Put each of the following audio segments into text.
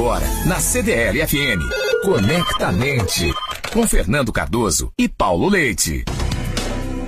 agora, na CDL FM. Conectamente. Com Fernando Cardoso e Paulo Leite.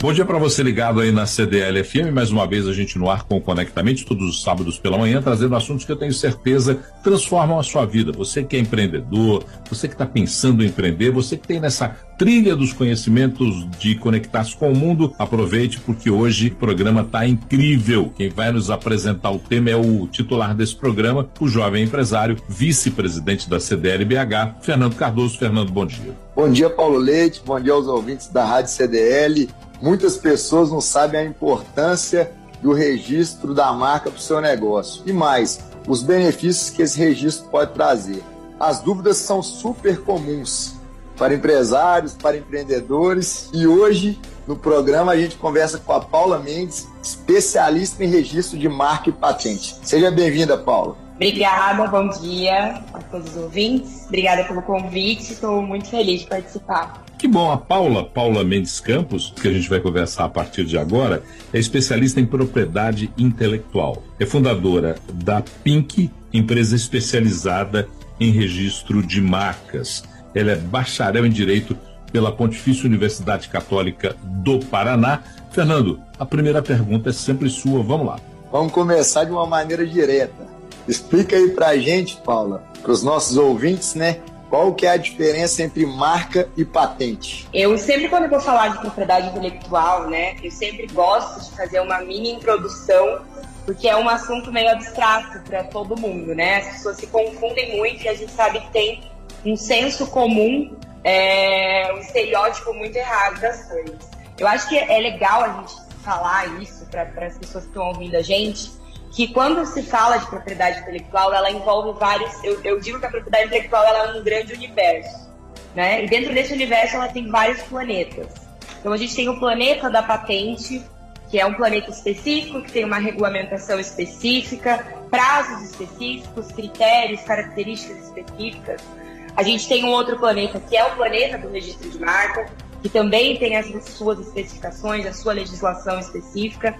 Bom dia para você ligado aí na CDL FM. Mais uma vez a gente no ar com o Conectamente, todos os sábados pela manhã, trazendo assuntos que eu tenho certeza transformam a sua vida. Você que é empreendedor, você que está pensando em empreender, você que tem nessa trilha dos conhecimentos de conectar-se com o mundo, aproveite porque hoje o programa está incrível. Quem vai nos apresentar o tema é o titular desse programa, o jovem empresário, vice-presidente da CDL BH, Fernando Cardoso. Fernando, bom dia. Bom dia, Paulo Leite. Bom dia aos ouvintes da Rádio CDL. Muitas pessoas não sabem a importância do registro da marca para o seu negócio. E mais, os benefícios que esse registro pode trazer. As dúvidas são super comuns para empresários, para empreendedores. E hoje, no programa, a gente conversa com a Paula Mendes, especialista em registro de marca e patente. Seja bem-vinda, Paula. Obrigada, bom dia a todos os ouvintes. Obrigada pelo convite, estou muito feliz de participar. Que bom, a Paula, Paula Mendes Campos, que a gente vai conversar a partir de agora, é especialista em propriedade intelectual. É fundadora da Pink, empresa especializada em registro de marcas. Ela é bacharel em Direito pela Pontifícia Universidade Católica do Paraná. Fernando, a primeira pergunta é sempre sua, vamos lá. Vamos começar de uma maneira direta. Explica aí pra gente, Paula, para os nossos ouvintes, né, qual que é a diferença entre marca e patente? Eu sempre, quando vou falar de propriedade intelectual, né, eu sempre gosto de fazer uma mini introdução, porque é um assunto meio abstrato para todo mundo, né? As pessoas se confundem muito e a gente sabe que tem um senso comum, é, um estereótipo muito errado das coisas. Eu acho que é legal a gente falar isso para as pessoas que estão ouvindo a gente, que quando se fala de propriedade intelectual, ela envolve vários. Eu, eu digo que a propriedade intelectual é um grande universo, né? E dentro desse universo ela tem vários planetas. Então a gente tem o planeta da patente, que é um planeta específico, que tem uma regulamentação específica, prazos específicos, critérios, características específicas. A gente tem um outro planeta, que é o planeta do registro de marca, que também tem as suas especificações, a sua legislação específica.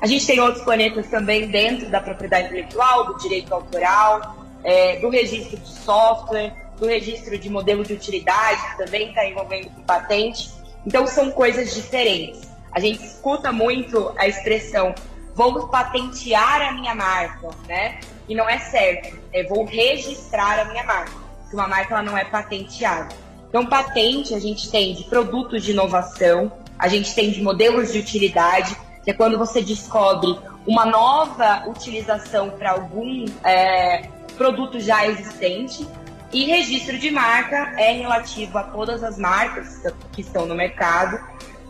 A gente tem outros planetas também dentro da propriedade intelectual, do direito autoral, é, do registro de software, do registro de modelo de utilidade, que também está envolvendo com patente. Então, são coisas diferentes. A gente escuta muito a expressão vou patentear a minha marca, né? E não é certo, é vou registrar a minha marca, porque uma marca ela não é patenteada. Então, patente a gente tem de produtos de inovação, a gente tem de modelos de utilidade, que é quando você descobre uma nova utilização para algum é, produto já existente. E registro de marca é relativo a todas as marcas que estão no mercado,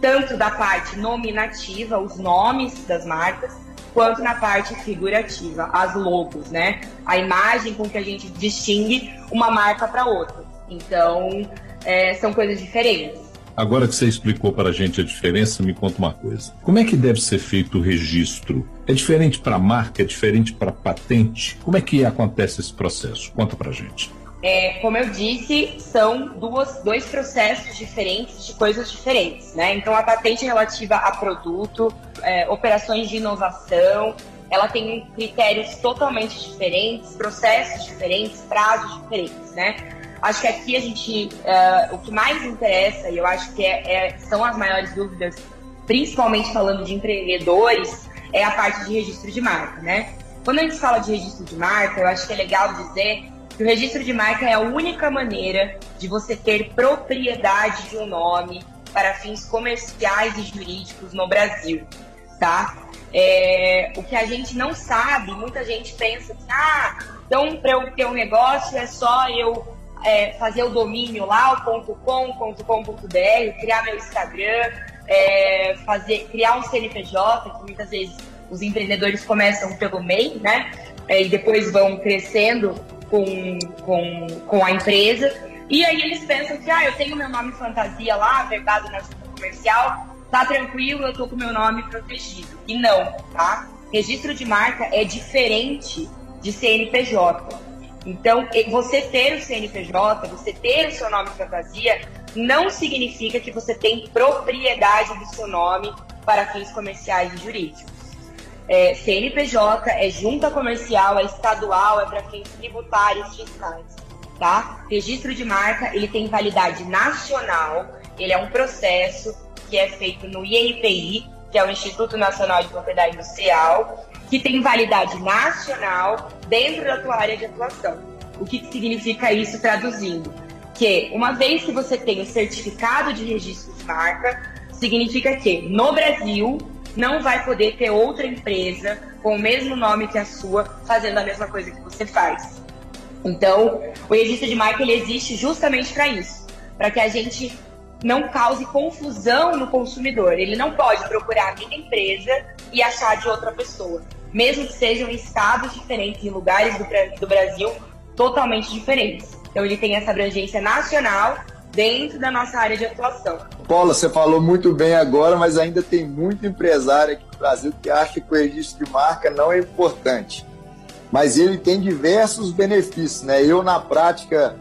tanto da parte nominativa, os nomes das marcas, quanto na parte figurativa, as logos, né? A imagem com que a gente distingue uma marca para outra. Então, é, são coisas diferentes. Agora que você explicou para a gente a diferença, me conta uma coisa. Como é que deve ser feito o registro? É diferente para marca? É diferente para patente? Como é que acontece esse processo? Conta para a gente. É, como eu disse, são duas, dois processos diferentes de coisas diferentes, né? Então, a patente relativa a produto, é, operações de inovação, ela tem critérios totalmente diferentes, processos diferentes, prazos diferentes, né? Acho que aqui a gente, uh, o que mais interessa, e eu acho que é, é, são as maiores dúvidas, principalmente falando de empreendedores, é a parte de registro de marca, né? Quando a gente fala de registro de marca, eu acho que é legal dizer que o registro de marca é a única maneira de você ter propriedade de um nome para fins comerciais e jurídicos no Brasil, tá? É, o que a gente não sabe, muita gente pensa que, ah, então para eu ter um negócio é só eu é, fazer o domínio lá, o .com.com.br, criar meu Instagram, é, fazer, criar um CNPJ, que muitas vezes os empreendedores começam pelo MEI, né? É, e depois vão crescendo com, com, com a empresa. E aí eles pensam que, ah, eu tenho meu nome fantasia lá, verdade na junta comercial, tá tranquilo, eu tô com meu nome protegido. E não, tá? Registro de marca é diferente de CNPJ. Então, você ter o CNPJ, você ter o seu nome fantasia, não significa que você tem propriedade do seu nome para fins comerciais e jurídicos. é CNPJ, é junta comercial, é estadual, é para fins tributários, fiscais, tá? Registro de marca, ele tem validade nacional, ele é um processo que é feito no INPI, que é o Instituto Nacional de Propriedade Industrial, que tem validade nacional dentro da tua área de atuação. O que significa isso traduzindo? Que uma vez que você tem o certificado de registro de marca, significa que no Brasil não vai poder ter outra empresa com o mesmo nome que a sua fazendo a mesma coisa que você faz. Então, o registro de marca ele existe justamente para isso, para que a gente não cause confusão no consumidor. Ele não pode procurar a minha empresa e achar de outra pessoa, mesmo que sejam estados diferentes, em lugares do, do Brasil totalmente diferentes. Então, ele tem essa abrangência nacional dentro da nossa área de atuação. Paula, você falou muito bem agora, mas ainda tem muito empresário aqui no Brasil que acha que o registro de marca não é importante. Mas ele tem diversos benefícios, né? Eu, na prática,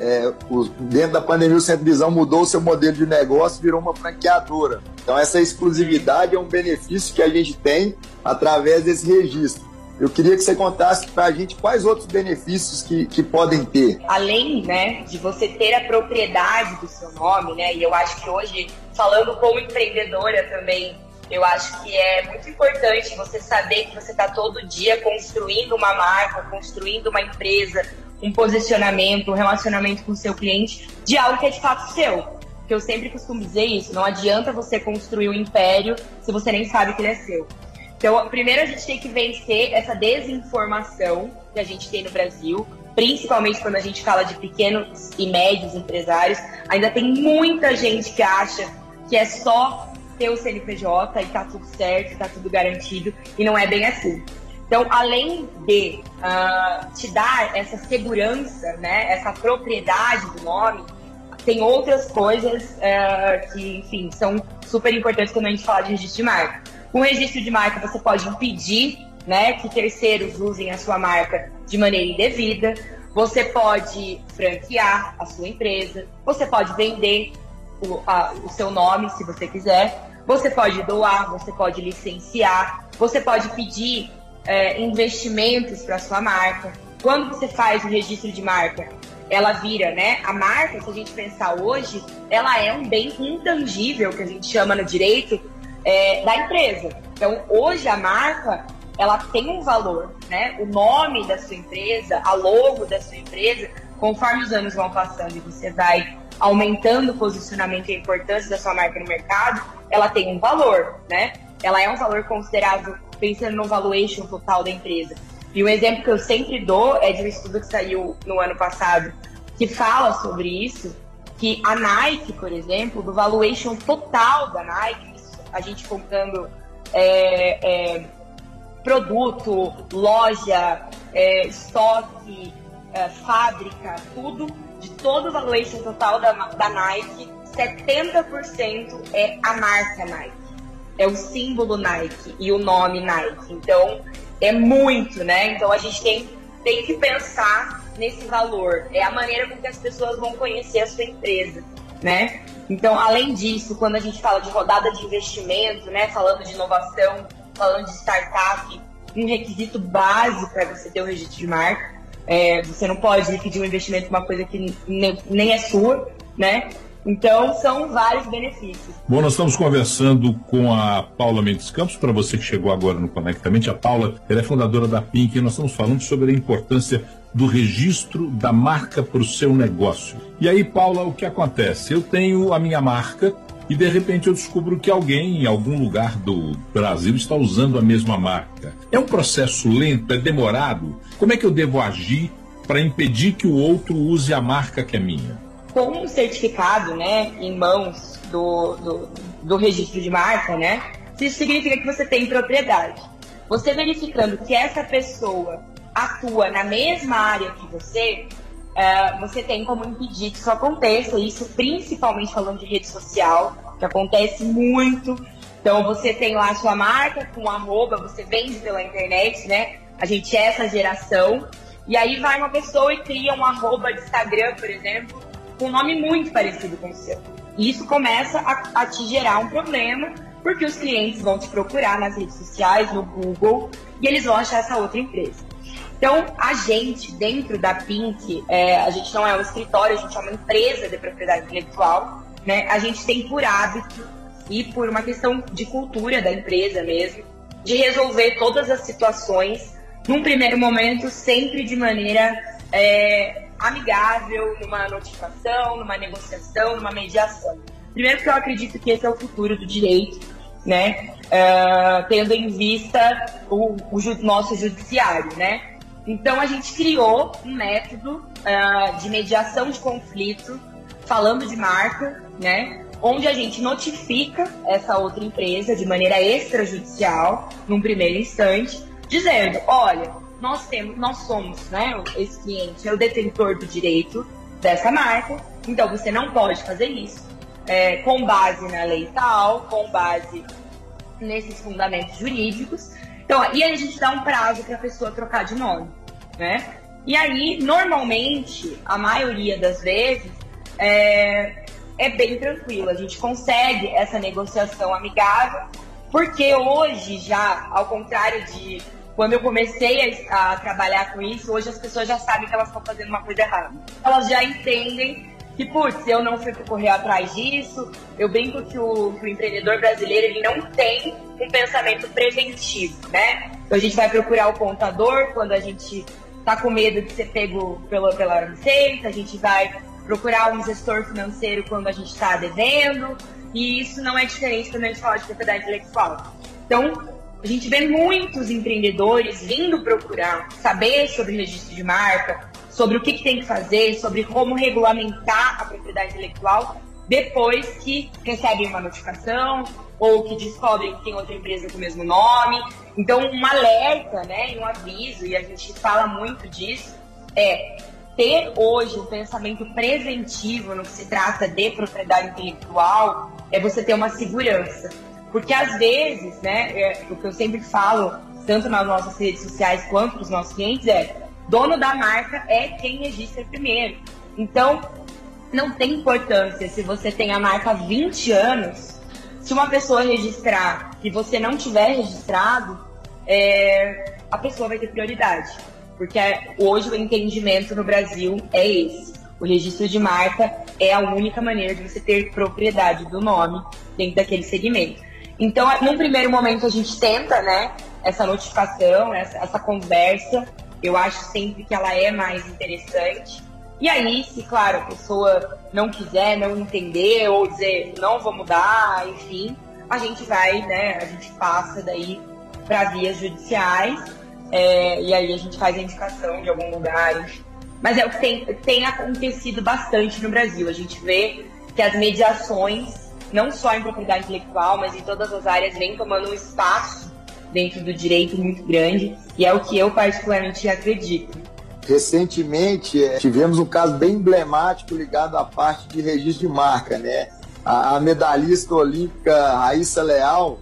é, dentro da pandemia, o Centro Visão mudou o seu modelo de negócio virou uma franqueadora. Então, essa exclusividade é um benefício que a gente tem através desse registro. Eu queria que você contasse para a gente quais outros benefícios que, que podem ter. Além né, de você ter a propriedade do seu nome, né, e eu acho que hoje, falando como empreendedora também, eu acho que é muito importante você saber que você está todo dia construindo uma marca, construindo uma empresa, um posicionamento, um relacionamento com o seu cliente de algo que é de fato seu. Que eu sempre costumo dizer isso, não adianta você construir um império se você nem sabe que ele é seu. Então, primeiro a gente tem que vencer essa desinformação que a gente tem no Brasil, principalmente quando a gente fala de pequenos e médios empresários. Ainda tem muita gente que acha que é só ter o CNPJ e tá tudo certo, tá tudo garantido, e não é bem assim. Então, além de uh, te dar essa segurança, né, essa propriedade do nome, tem outras coisas uh, que, enfim, são super importantes quando a gente fala de registro de marca. Com registro de marca, você pode impedir né, que terceiros usem a sua marca de maneira indevida. Você pode franquear a sua empresa. Você pode vender o, a, o seu nome, se você quiser. Você pode doar, você pode licenciar. Você pode pedir é, investimentos para sua marca. Quando você faz o registro de marca, ela vira, né? A marca, se a gente pensar hoje, ela é um bem intangível que a gente chama no direito, é, da empresa. Então, hoje a marca ela tem um valor, né? O nome da sua empresa, a logo da sua empresa, conforme os anos vão passando e você vai aumentando o posicionamento e a importância da sua marca no mercado, ela tem um valor, né? Ela é um valor considerável pensando no valuation total da empresa. E um exemplo que eu sempre dou é de um estudo que saiu no ano passado que fala sobre isso, que a Nike, por exemplo, do valuation total da Nike, a gente comprando é, é, produto, loja, é, estoque, é, fábrica, tudo, de todo o valuation total da, da Nike, 70% é a marca Nike. É o símbolo Nike e o nome Nike. Então, é muito, né? Então, a gente tem, tem que pensar nesse valor. É a maneira com que as pessoas vão conhecer a sua empresa, né? Então, além disso, quando a gente fala de rodada de investimento, né, falando de inovação, falando de startup, um requisito básico para você ter o registro de marca. É, você não pode pedir um investimento em uma coisa que nem, nem é sua, né? Então, são vários benefícios. Bom, nós estamos conversando com a Paula Mendes Campos. Para você que chegou agora no Conectamente, a Paula ela é fundadora da Pink e nós estamos falando sobre a importância do registro da marca para o seu negócio. E aí, Paula, o que acontece? Eu tenho a minha marca e de repente eu descubro que alguém em algum lugar do Brasil está usando a mesma marca. É um processo lento, é demorado? Como é que eu devo agir para impedir que o outro use a marca que é minha? Com um certificado né, em mãos do, do, do registro de marca, né, isso significa que você tem propriedade. Você verificando que essa pessoa atua na mesma área que você, uh, você tem como impedir que isso aconteça. Isso principalmente falando de rede social, que acontece muito. Então você tem lá a sua marca com arroba, você vende pela internet, né? A gente é essa geração. E aí vai uma pessoa e cria um arroba de Instagram, por exemplo, com um nome muito parecido com o seu. E isso começa a, a te gerar um problema, Porque os clientes vão te procurar nas redes sociais, no Google, e eles vão achar essa outra empresa. Então, a gente, dentro da Pink, é, a gente não é um escritório, a gente é uma empresa de propriedade intelectual, né? A gente tem por hábito e por uma questão de cultura da empresa mesmo, de resolver todas as situações, num primeiro momento, sempre de maneira é, amigável, numa notificação, numa negociação, numa mediação. Primeiro porque eu acredito que esse é o futuro do direito, né? Uh, tendo em vista o, o nosso judiciário, né? Então a gente criou um método uh, de mediação de conflito, falando de marca, né? Onde a gente notifica essa outra empresa de maneira extrajudicial, num primeiro instante, dizendo, olha, nós temos, nós somos, né, esse cliente é o detentor do direito dessa marca, então você não pode fazer isso é, com base na lei tal, com base nesses fundamentos jurídicos. Então, e aí a gente dá um prazo para a pessoa trocar de nome, né? E aí, normalmente, a maioria das vezes, é, é bem tranquilo. A gente consegue essa negociação amigável, porque hoje já, ao contrário de quando eu comecei a, a, trabalhar com isso, hoje as pessoas já sabem que elas estão fazendo uma coisa errada. Elas já entendem que, putz, eu não fui correr atrás disso. Eu brinco que o, que o empreendedor brasileiro ele não tem um pensamento preventivo, né? Então a gente vai procurar o contador quando a gente tá com medo de ser pego pela, pela receita, a gente vai procurar um gestor financeiro quando a gente está devendo, e isso não é diferente quando a gente fala de propriedade intelectual. Então, a gente vê muitos empreendedores vindo procurar saber sobre registro de marca, sobre o que, que, tem que fazer, sobre como regulamentar a propriedade intelectual, depois que recebem uma notificação ou que descobrem que tem outra empresa com o mesmo nome. Então, um alerta, né, um aviso, e a gente fala muito disso, é ter hoje um pensamento preventivo no que se trata de propriedade intelectual, é você ter uma segurança. Porque às vezes, né, é, o que eu sempre falo, tanto nas nossas redes sociais quanto para os nossos clientes, é dono da marca é quem registra primeiro. Então, não tem importância se você tem a marca há 20 anos, se uma pessoa registrar e você não tiver registrado, é, a pessoa vai ter prioridade. Porque hoje o entendimento no Brasil é esse. O registro de marca é a única maneira de você ter propriedade do nome dentro daquele segmento. Então, num primeiro momento, a gente tenta, né, essa notificação, essa, essa conversa. Eu acho sempre que ela é mais interessante. E aí, se, claro, a pessoa não quiser, não entender, ou dizer não vou mudar, enfim, a gente vai, né, a gente passa daí para vias judiciais, é, e aí a gente faz a indicação de algum lugar. Mas é o que tem, tem acontecido bastante no Brasil. A gente vê que as mediações não só em propriedade intelectual, mas em todas as áreas, vem tomando um espaço dentro do direito muito grande, e é o que eu particularmente acredito. Recentemente, é, tivemos um caso bem emblemático ligado à parte de registro de marca, né? A, a medalhista olímpica Raíssa Leal,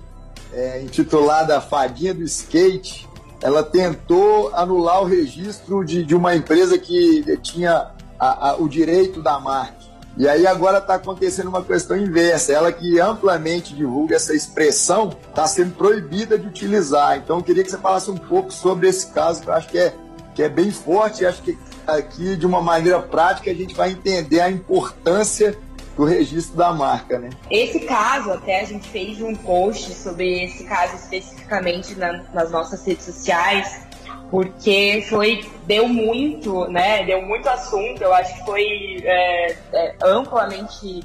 é, intitulada Fadinha do Skate, ela tentou anular o registro de, de uma empresa que tinha a, a, o direito da marca. E aí agora está acontecendo uma questão inversa. Ela que amplamente divulga essa expressão está sendo proibida de utilizar. Então eu queria que você falasse um pouco sobre esse caso, que eu acho que é, que é bem forte acho que aqui, de uma maneira prática, a gente vai entender a importância do registro da marca, né? Esse caso, até a gente fez um post sobre esse caso especificamente na, nas nossas redes sociais porque foi deu muito, né? Deu muito assunto. Eu acho que foi é, é, amplamente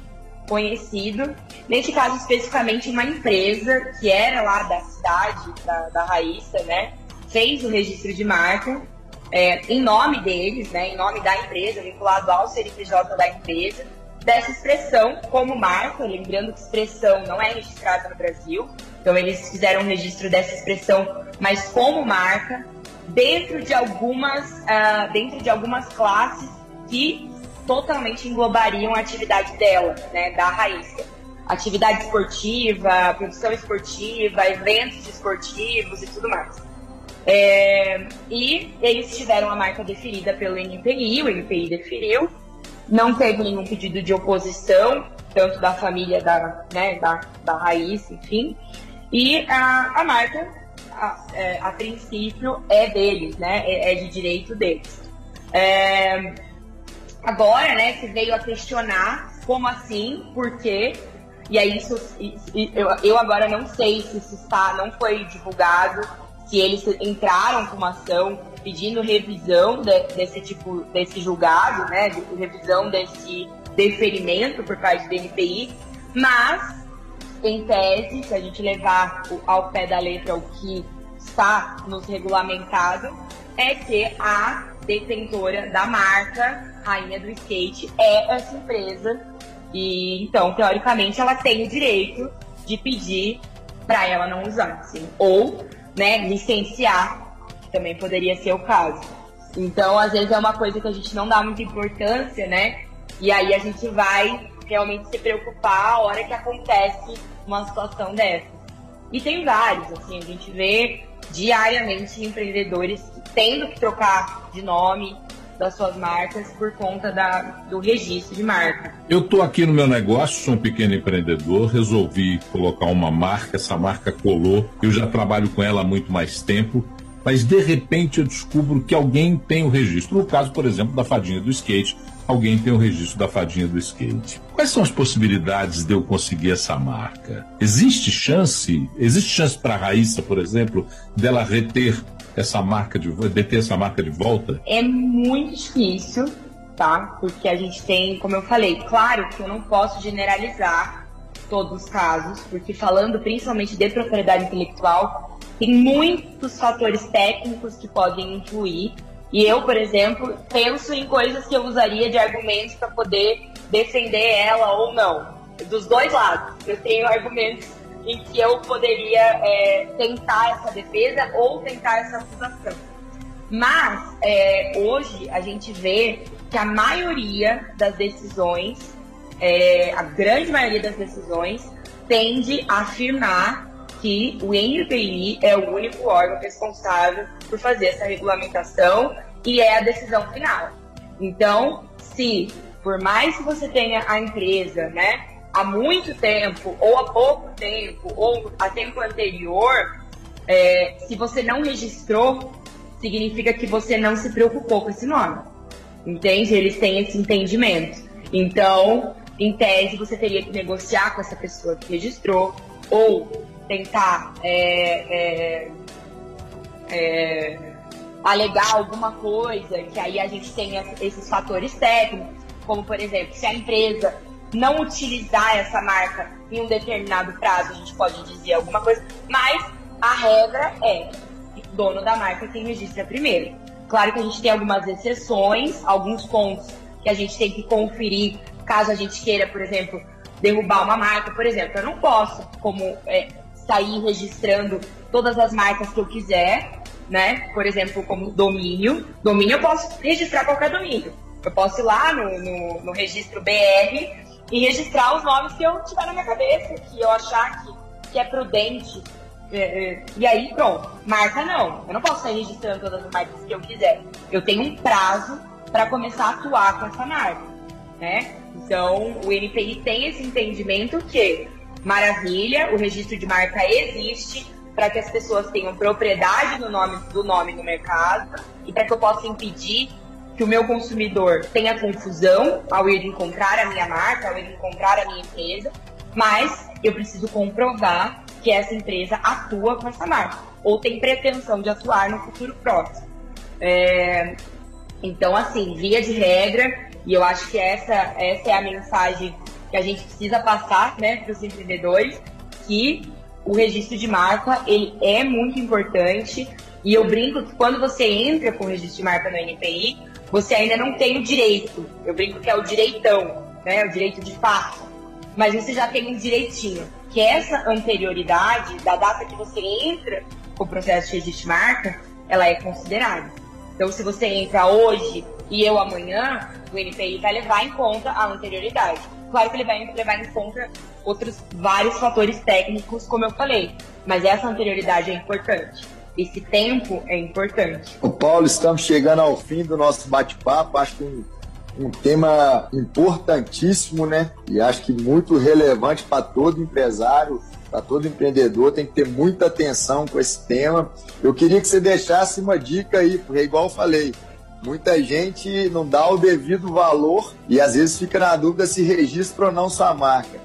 conhecido. Nesse caso especificamente, uma empresa que era lá da cidade da, da Raíssa, né? Fez o registro de marca é, em nome deles, né? Em nome da empresa, vinculado ao CNPJ da empresa. Dessa expressão como marca, lembrando que expressão não é registrada no Brasil, então eles fizeram um registro dessa expressão, mas como marca, dentro de algumas, uh, dentro de algumas classes que totalmente englobariam a atividade dela, né, da Raíssa. Atividade esportiva, produção esportiva, eventos esportivos e tudo mais. É, e eles tiveram a marca deferida pelo NPI, o NPI deferiu, não teve nenhum pedido de oposição, tanto da família da, né, da, da raiz, enfim. E a, a marca, a, é, a, princípio, é deles, né? É, é de direito deles. É, agora, né, se veio a questionar como assim, por quê? E aí isso, eu, eu agora não sei se isso está, não foi divulgado, se eles entraram com uma ação pedindo revisão de, desse tipo, desse julgado, né, de, revisão desse deferimento por parte do NPI, mas em tese, se a gente levar ao pé da letra o que está nos regulamentado, é que a detentora da marca Rainha do Skate é essa empresa e então, teoricamente, ela tem o direito de pedir para ela não usar, assim, ou, né, licenciar, que também poderia ser o caso. Então, às vezes é uma coisa que a gente não dá muita importância, né? E aí a gente vai realmente se preocupar a hora que acontece uma situação dessa. E tem vários, assim, a gente vê diariamente empreendedores tendo que trocar de nome, das suas marcas por conta da, do registro de marca. Eu estou aqui no meu negócio, sou um pequeno empreendedor, resolvi colocar uma marca, essa marca colou, eu já trabalho com ela há muito mais tempo, mas de repente eu descubro que alguém tem o registro. No caso, por exemplo, da fadinha do skate, alguém tem o registro da fadinha do skate. Quais são as possibilidades de eu conseguir essa marca? Existe chance? Existe chance para a Raíssa, por exemplo, dela reter essa marca de deter essa marca de volta? É muito difícil, tá? Porque a gente tem, como eu falei, claro que eu não posso generalizar todos os casos, porque falando principalmente de propriedade intelectual, tem muitos fatores técnicos que podem influir. E eu, por exemplo, penso em coisas que eu usaria de argumentos para poder defender ela ou não. Dos dois lados. Eu tenho argumentos em que eu poderia é, tentar essa defesa ou tentar essa acusação. Mas é, hoje a gente vê que a maioria das decisões, é, a grande maioria das decisões, tende a afirmar que o NPI é o único órgão responsável por fazer essa regulamentação e é a decisão final. Então, se por mais que você tenha a empresa, né, há muito tempo, ou há pouco tempo, ou a tempo anterior, é, se você não registrou, significa que você não se preocupou com esse nome. Entende? Eles têm esse entendimento. Então, em tese, você teria que negociar com essa pessoa que registrou, ou tentar é, é, é alegar alguma coisa, que aí a gente tem esses fatores técnicos, como por exemplo, se a empresa não utilizar essa marca em um determinado prazo, a gente pode dizer alguma coisa, mas a regra é dono da marca quem registra primeiro. Claro que a gente tem algumas exceções, alguns pontos que a gente tem que conferir caso a gente queira, por exemplo, derrubar uma marca. Por exemplo, eu não posso, como é, sair registrando todas as marcas que eu quiser, né? Por exemplo, como domínio. Domínio eu posso registrar qualquer domínio. Eu posso ir lá no, no, no registro BR e registrar os nomes que eu tiver na minha cabeça, que eu achar que, que é prudente. É, é, e aí, pronto. Marca não. Eu não posso sair registrando todas as marcas que eu quiser. Eu tenho um prazo para começar a atuar com essa marca, né? Então, o NPI tem esse entendimento que, maravilha, o registro de marca existe para que as pessoas tenham propriedade do nome, do nome no mercado e para que eu possa impedir que o meu consumidor tenha confusão ao ir encontrar a minha marca, ao ir encontrar a minha empresa, mas eu preciso comprovar que essa empresa atua com essa marca ou tem pretensão de atuar no futuro próximo. É, então, assim, via de regra, e eu acho que essa, essa é a mensagem que a gente precisa passar né, para os empreendedores, que o registro de marca ele é muito importante. E eu brinco que quando você entra com o registro de marca no NPI, você ainda não tem o direito. Eu brinco que é o direitão, né? O direito de fato. Mas você já tem um direitinho, que essa anterioridade da data que você entra com o processo de registro de marca, ela é considerada. Então, se você entra hoje e eu amanhã, o NPI vai levar em conta a anterioridade. Claro que ele vai levar em conta outros vários fatores técnicos, como eu falei, mas essa anterioridade é importante. Esse tempo é importante. O Paulo, estamos chegando ao fim do nosso bate-papo. Acho que um, um tema importantíssimo, né? E acho que muito relevante para todo empresário, para todo empreendedor, tem que ter muita atenção com esse tema. Eu queria que você deixasse uma dica aí, porque igual eu falei, muita gente não dá o devido valor e às vezes fica na dúvida se registra ou não sua marca.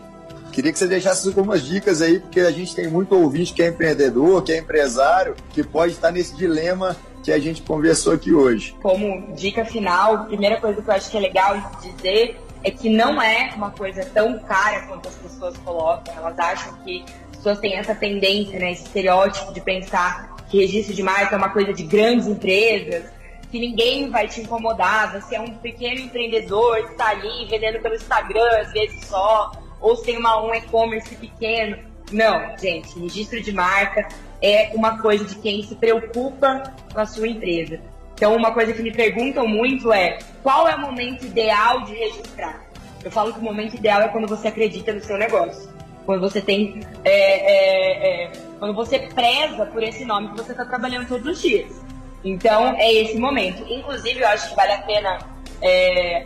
Queria que você deixasse algumas dicas aí, porque a gente tem muito ouvinte que é empreendedor, que é empresário, que pode estar nesse dilema que a gente conversou aqui hoje. Como dica final, a primeira coisa que eu acho que é legal dizer é que não é uma coisa tão cara quanto as pessoas colocam. Elas acham que as pessoas têm essa tendência, né, esse estereótipo de pensar que registro de marca é uma coisa de grandes empresas, que ninguém vai te incomodar, você é um pequeno empreendedor que está ali vendendo pelo Instagram às vezes só, ou se tem uma, um e-commerce pequeno. Não, gente, registro de marca é uma coisa de quem se preocupa com a sua empresa. Então, uma coisa que me perguntam muito é qual é o momento ideal de registrar? Eu falo que o momento ideal é quando você acredita no seu negócio. Quando você tem. É, é, é, quando você preza por esse nome que você está trabalhando todos os dias. Então, é esse momento. Inclusive, eu acho que vale a pena é,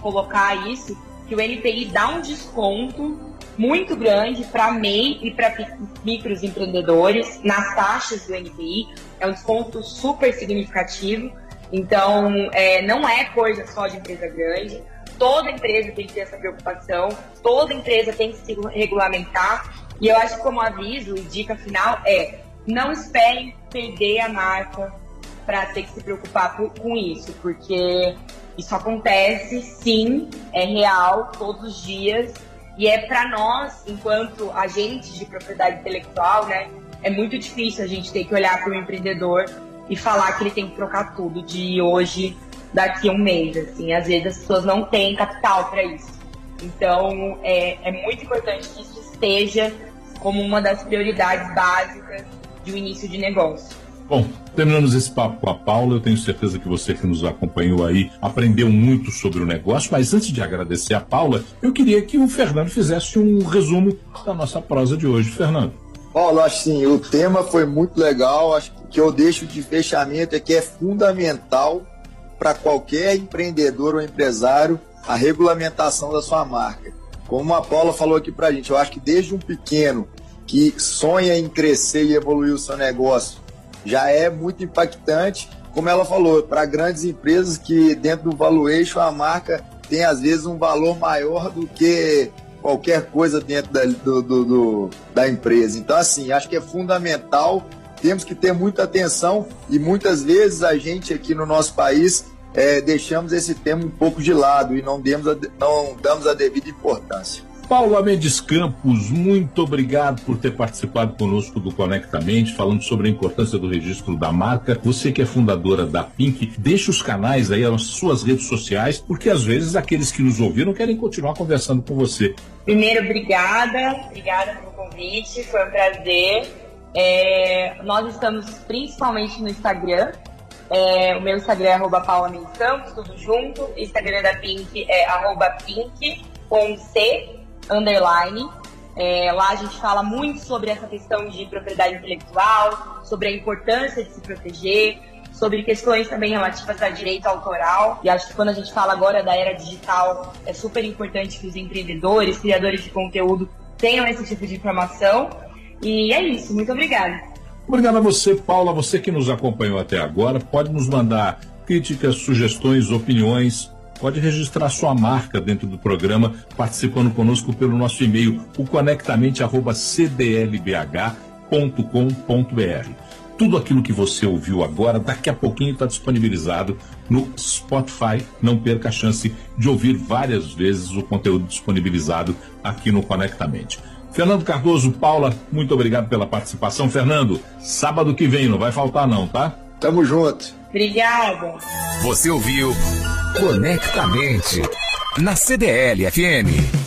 colocar isso, que o NPI dá um desconto muito grande para MEI e para micros empreendedores nas taxas do NPI. É um desconto super significativo. Então, é, não é coisa só de empresa grande. Toda empresa tem que ter essa preocupação, toda empresa tem que se regulamentar. E eu acho que, como aviso e dica final, é não esperem perder a marca para ter que se preocupar por, com isso, porque isso acontece, sim, é real, todos os dias, e é para nós, enquanto agentes de propriedade intelectual, né, é muito difícil a gente ter que olhar para o empreendedor e falar que ele tem que trocar tudo de hoje daqui a um mês. Assim, às vezes as pessoas não têm capital para isso. Então é, é muito importante que isso esteja como uma das prioridades básicas de um início de negócio. Bom, terminamos esse papo com a Paula. Eu tenho certeza que você que nos acompanhou aí aprendeu muito sobre o negócio. Mas antes de agradecer a Paula, eu queria que o Fernando fizesse um resumo da nossa prosa de hoje. Fernando. Paulo, assim, o tema foi muito legal. Acho que eu deixo de fechamento é que é fundamental para qualquer empreendedor ou empresário a regulamentação da sua marca. Como a Paula falou aqui para a gente, eu acho que desde um pequeno que sonha em crescer e evoluir o seu negócio, já é muito impactante. Como ela falou, para grandes empresas que dentro do valuation a marca tem às vezes um valor maior do que qualquer coisa dentro da, do, do, do, da empresa. Então, assim, acho que é fundamental. Temos que ter muita atenção e muitas vezes a gente aqui no nosso país é, deixamos esse tema um pouco de lado e não, demos a, não damos a devida importância. Paula Mendes Campos, muito obrigado por ter participado conosco do Conectamente, falando sobre a importância do registro da marca. Você que é fundadora da Pink, deixa os canais aí, as suas redes sociais, porque às vezes aqueles que nos ouviram querem continuar conversando com você. Primeiro, obrigada, obrigada pelo convite, foi um prazer. É, nós estamos principalmente no Instagram. É, o meu Instagram é arroba Paula Campos, tudo junto. O Instagram da Pink é arroba Pink com C underline. É, lá a gente fala muito sobre essa questão de propriedade intelectual, sobre a importância de se proteger, sobre questões também relativas a direito autoral. E acho que quando a gente fala agora da era digital, é super importante que os empreendedores, criadores de conteúdo tenham esse tipo de informação. E é isso, muito obrigada. Obrigado a você, Paula, você que nos acompanhou até agora. Pode nos mandar críticas, sugestões, opiniões pode registrar sua marca dentro do programa, participando conosco pelo nosso e-mail, o conectamente@cdlbh.com.br. Tudo aquilo que você ouviu agora, daqui a pouquinho está disponibilizado no Spotify. Não perca a chance de ouvir várias vezes o conteúdo disponibilizado aqui no Conectamente. Fernando Cardoso, Paula, muito obrigado pela participação. Fernando, sábado que vem, não vai faltar não, tá? Tamo junto. Obrigada. Você ouviu Conectamente na CDL FM.